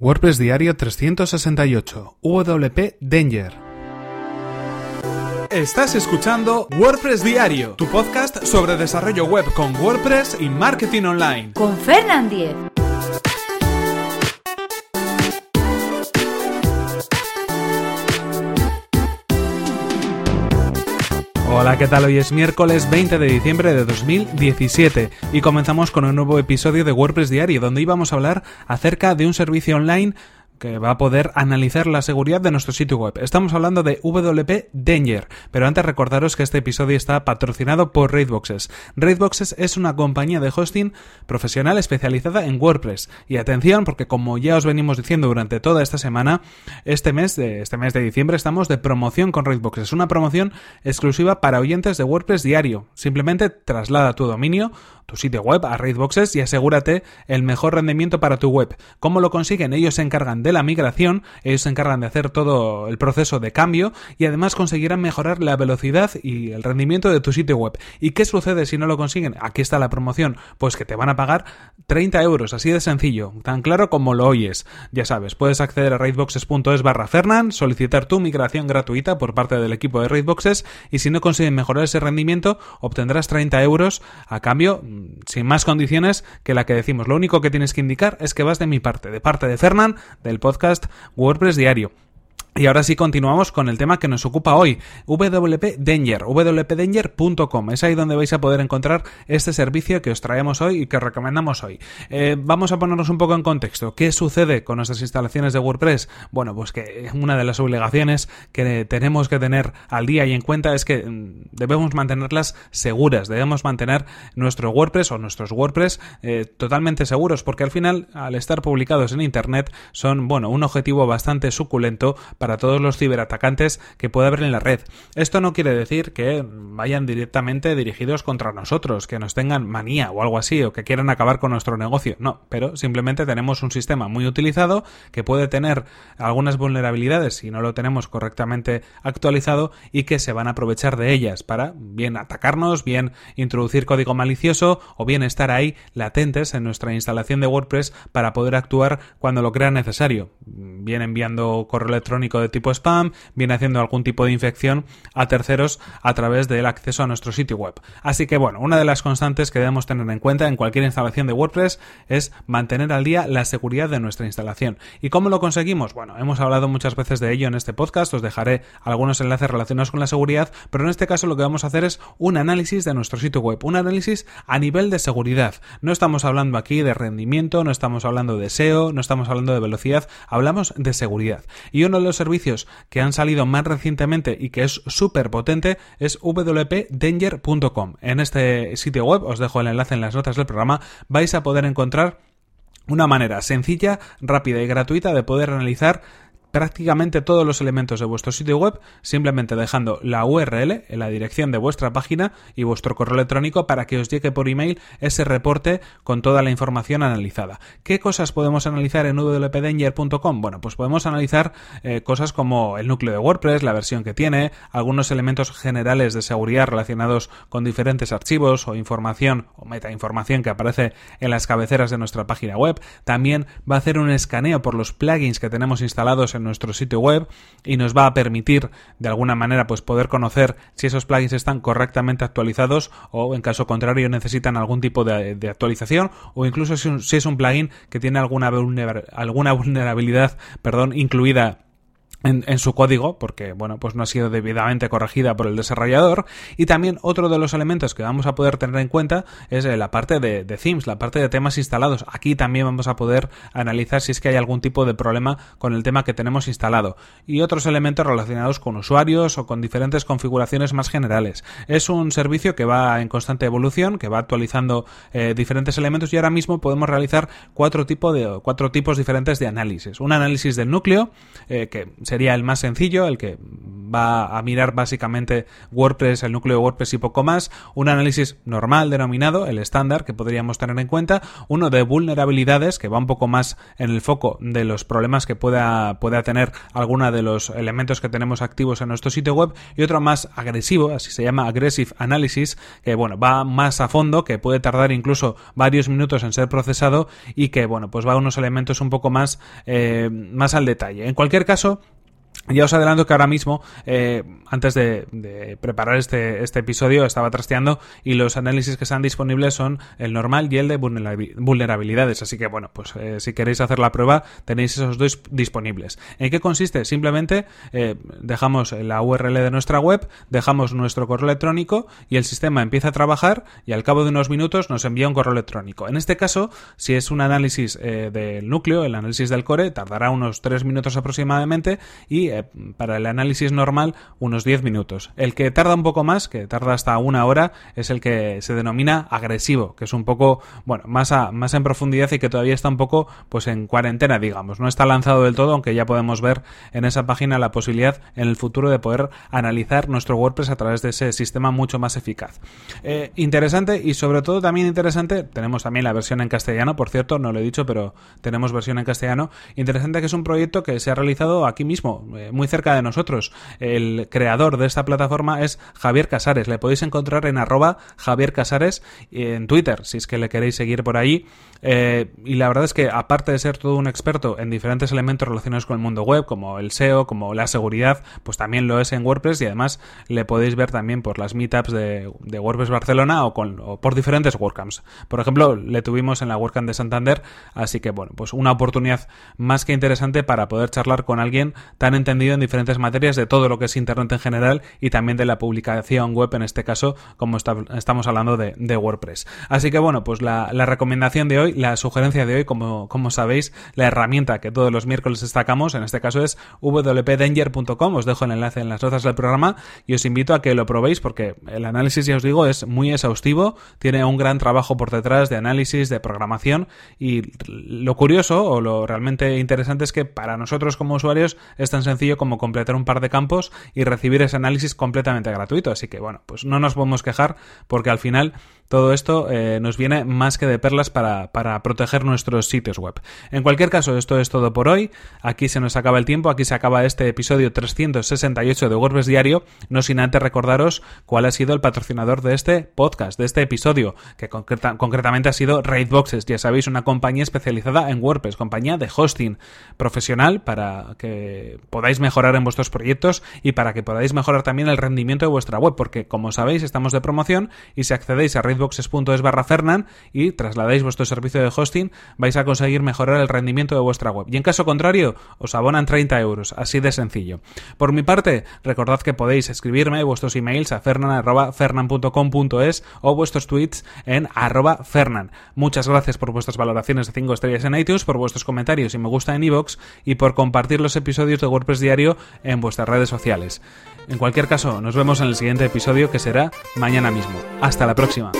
WordPress Diario 368 WP Danger. Estás escuchando WordPress Diario, tu podcast sobre desarrollo web con WordPress y marketing online. Con Fernand Diez. Hola, ¿qué tal? Hoy es miércoles 20 de diciembre de 2017 y comenzamos con un nuevo episodio de WordPress Diario donde íbamos a hablar acerca de un servicio online que va a poder analizar la seguridad de nuestro sitio web. Estamos hablando de WP Danger, pero antes recordaros que este episodio está patrocinado por Raidboxes. Raidboxes es una compañía de hosting profesional especializada en WordPress. Y atención, porque como ya os venimos diciendo durante toda esta semana, este mes de, este mes de diciembre estamos de promoción con Raidboxes. Una promoción exclusiva para oyentes de WordPress diario. Simplemente traslada tu dominio tu sitio web a Raidboxes y asegúrate el mejor rendimiento para tu web. ¿Cómo lo consiguen? Ellos se encargan de la migración, ellos se encargan de hacer todo el proceso de cambio y además conseguirán mejorar la velocidad y el rendimiento de tu sitio web. ¿Y qué sucede si no lo consiguen? Aquí está la promoción, pues que te van a pagar 30 euros, así de sencillo, tan claro como lo oyes. Ya sabes, puedes acceder a raidboxes.es barra Fernan, solicitar tu migración gratuita por parte del equipo de Raidboxes y si no consiguen mejorar ese rendimiento, obtendrás 30 euros a cambio sin más condiciones que la que decimos. Lo único que tienes que indicar es que vas de mi parte, de parte de Fernán, del podcast WordPress Diario. Y ahora sí continuamos con el tema que nos ocupa hoy, WP Danger, wpdanger.com. Es ahí donde vais a poder encontrar este servicio que os traemos hoy y que recomendamos hoy. Eh, vamos a ponernos un poco en contexto. ¿Qué sucede con nuestras instalaciones de WordPress? Bueno, pues que una de las obligaciones que tenemos que tener al día y en cuenta es que mm, debemos mantenerlas seguras, debemos mantener nuestro WordPress o nuestros WordPress eh, totalmente seguros, porque al final, al estar publicados en Internet, son, bueno, un objetivo bastante suculento todos los ciberatacantes que pueda haber en la red. Esto no quiere decir que vayan directamente dirigidos contra nosotros, que nos tengan manía o algo así, o que quieran acabar con nuestro negocio. No, pero simplemente tenemos un sistema muy utilizado que puede tener algunas vulnerabilidades si no lo tenemos correctamente actualizado y que se van a aprovechar de ellas para bien atacarnos, bien introducir código malicioso o bien estar ahí latentes en nuestra instalación de WordPress para poder actuar cuando lo crean necesario. Bien enviando correo electrónico de tipo spam, viene haciendo algún tipo de infección a terceros a través del acceso a nuestro sitio web. Así que bueno, una de las constantes que debemos tener en cuenta en cualquier instalación de WordPress es mantener al día la seguridad de nuestra instalación. ¿Y cómo lo conseguimos? Bueno, hemos hablado muchas veces de ello en este podcast, os dejaré algunos enlaces relacionados con la seguridad, pero en este caso lo que vamos a hacer es un análisis de nuestro sitio web, un análisis a nivel de seguridad. No estamos hablando aquí de rendimiento, no estamos hablando de SEO, no estamos hablando de velocidad, hablamos de seguridad. Y uno de los servicios que han salido más recientemente y que es súper potente es wpdanger.com. En este sitio web, os dejo el enlace en las notas del programa, vais a poder encontrar una manera sencilla, rápida y gratuita de poder analizar prácticamente todos los elementos de vuestro sitio web simplemente dejando la URL en la dirección de vuestra página y vuestro correo electrónico para que os llegue por email ese reporte con toda la información analizada. ¿Qué cosas podemos analizar en wpdanger.com? Bueno, pues podemos analizar eh, cosas como el núcleo de WordPress, la versión que tiene, algunos elementos generales de seguridad relacionados con diferentes archivos o información o metainformación que aparece en las cabeceras de nuestra página web. También va a hacer un escaneo por los plugins que tenemos instalados en nuestro sitio web y nos va a permitir de alguna manera pues poder conocer si esos plugins están correctamente actualizados o en caso contrario necesitan algún tipo de, actualización o incluso si, es un plugin que tiene alguna, alguna vulnerabilidad perdón, incluida en, su código, porque bueno, pues no ha sido debidamente corregida por el desarrollador. Y también otro de los elementos que vamos a poder tener en cuenta es eh, la parte de, themes, la parte de temas instalados. Aquí también vamos a poder analizar si es que hay algún tipo de problema con el tema que tenemos instalado. Y otros elementos relacionados con usuarios o con diferentes configuraciones más generales. Es un servicio que va en constante evolución, que va actualizando eh, diferentes elementos y ahora mismo podemos realizar cuatro, tipo de, cuatro tipos diferentes de análisis. Un análisis del núcleo, eh, que se sería el más sencillo, el que va a mirar básicamente WordPress, el núcleo de WordPress y poco más, un análisis normal denominado, el estándar que podríamos tener en cuenta, uno de vulnerabilidades que va un poco más en el foco de los problemas que pueda, pueda tener alguna de los elementos que tenemos activos en nuestro sitio web y otro más agresivo, así se llama Aggressive Analysis, que bueno, va más a fondo, que puede tardar incluso varios minutos en ser procesado y que bueno, pues va a unos elementos un poco más, eh, más al detalle. En cualquier caso, ya os adelanto que ahora mismo, eh, antes de, preparar este, este, episodio, estaba trasteando y los análisis que están disponibles son el normal y el de vulnerabilidades. Así que, bueno, pues eh, si queréis hacer la prueba, tenéis esos dos disponibles. ¿En qué consiste? Simplemente eh, dejamos la URL de nuestra web, dejamos nuestro correo electrónico y el sistema empieza a trabajar y al cabo de unos minutos nos envía un correo electrónico. En este caso, si es un análisis del núcleo, el análisis del core, tardará unos 3 minutos aproximadamente y eh, para el análisis normal unos 10 minutos. El que tarda un poco más, que tarda hasta una hora, es el que se denomina agresivo, que es un poco, bueno, más, más en profundidad y que todavía está un poco, pues en cuarentena, digamos. No está lanzado del todo, aunque ya podemos ver en esa página la posibilidad en el futuro de poder analizar nuestro WordPress a través de ese sistema mucho más eficaz. Eh, interesante y sobre todo también interesante, tenemos también la versión en castellano, por cierto, no lo he dicho, pero tenemos versión en castellano. Interesante que es un proyecto que se ha realizado aquí mismo, muy cerca de nosotros. El creador de esta plataforma es Javier Casares. Le podéis encontrar en arroba Javier Casares en Twitter, si es que le queréis seguir por ahí. Eh, y la verdad es que aparte de ser todo un experto en diferentes elementos relacionados con el mundo web, como el SEO, como la seguridad, pues también lo es en WordPress y además le podéis ver también por las meetups de, WordPress Barcelona o, con, o por diferentes WordCamps. Por ejemplo, le tuvimos en la WordCamp de Santander, así que bueno, pues una oportunidad más que interesante para poder charlar con alguien tan entendido en diferentes materias de todo lo que es Internet en general y también de la publicación web, en este caso, como estamos hablando de, WordPress. Así que bueno, pues la, recomendación de hoy, la sugerencia de hoy, como, como sabéis, la herramienta que todos los miércoles destacamos, en este caso es wpdanger.com, os dejo el enlace en las notas del programa y os invito a que lo probéis porque el análisis, ya os digo, es muy exhaustivo, tiene un gran trabajo por detrás de análisis, de programación y lo curioso o lo realmente interesante es que para nosotros como usuarios es tan sencillo como completar un par de campos y recibir ese análisis completamente gratuito. Así que bueno, pues no nos podemos quejar porque al final todo esto eh, nos viene más que de perlas para, para, proteger nuestros sitios web. En cualquier caso, esto es todo por hoy. Aquí se nos acaba el tiempo, aquí se acaba este episodio 368 de WordPress Diario, no sin antes recordaros cuál ha sido el patrocinador de este podcast, de este episodio, que concretamente ha sido Raidboxes, ya sabéis, una compañía especializada en WordPress, compañía de hosting profesional para que podáis mejorar en vuestros proyectos y para que podáis mejorar también el rendimiento de vuestra web, porque como sabéis estamos de promoción y si accedéis a barra y trasladáis vuestro servicio de hosting, vais a conseguir mejorar el rendimiento de vuestra web. Y en caso contrario, os abonan 30 euros, así de sencillo. Por mi parte, recordad que podéis escribirme vuestros emails a fernan.fernan.com.es o vuestros tweets en arroba fernan. Muchas gracias por vuestras valoraciones de 5 estrellas en iTunes, por vuestros comentarios y me gusta en iVoox y por compartir los episodios de WordPress Diario en vuestras redes sociales. En cualquier caso, nos vemos en el siguiente episodio que será mañana mismo. Hasta la próxima.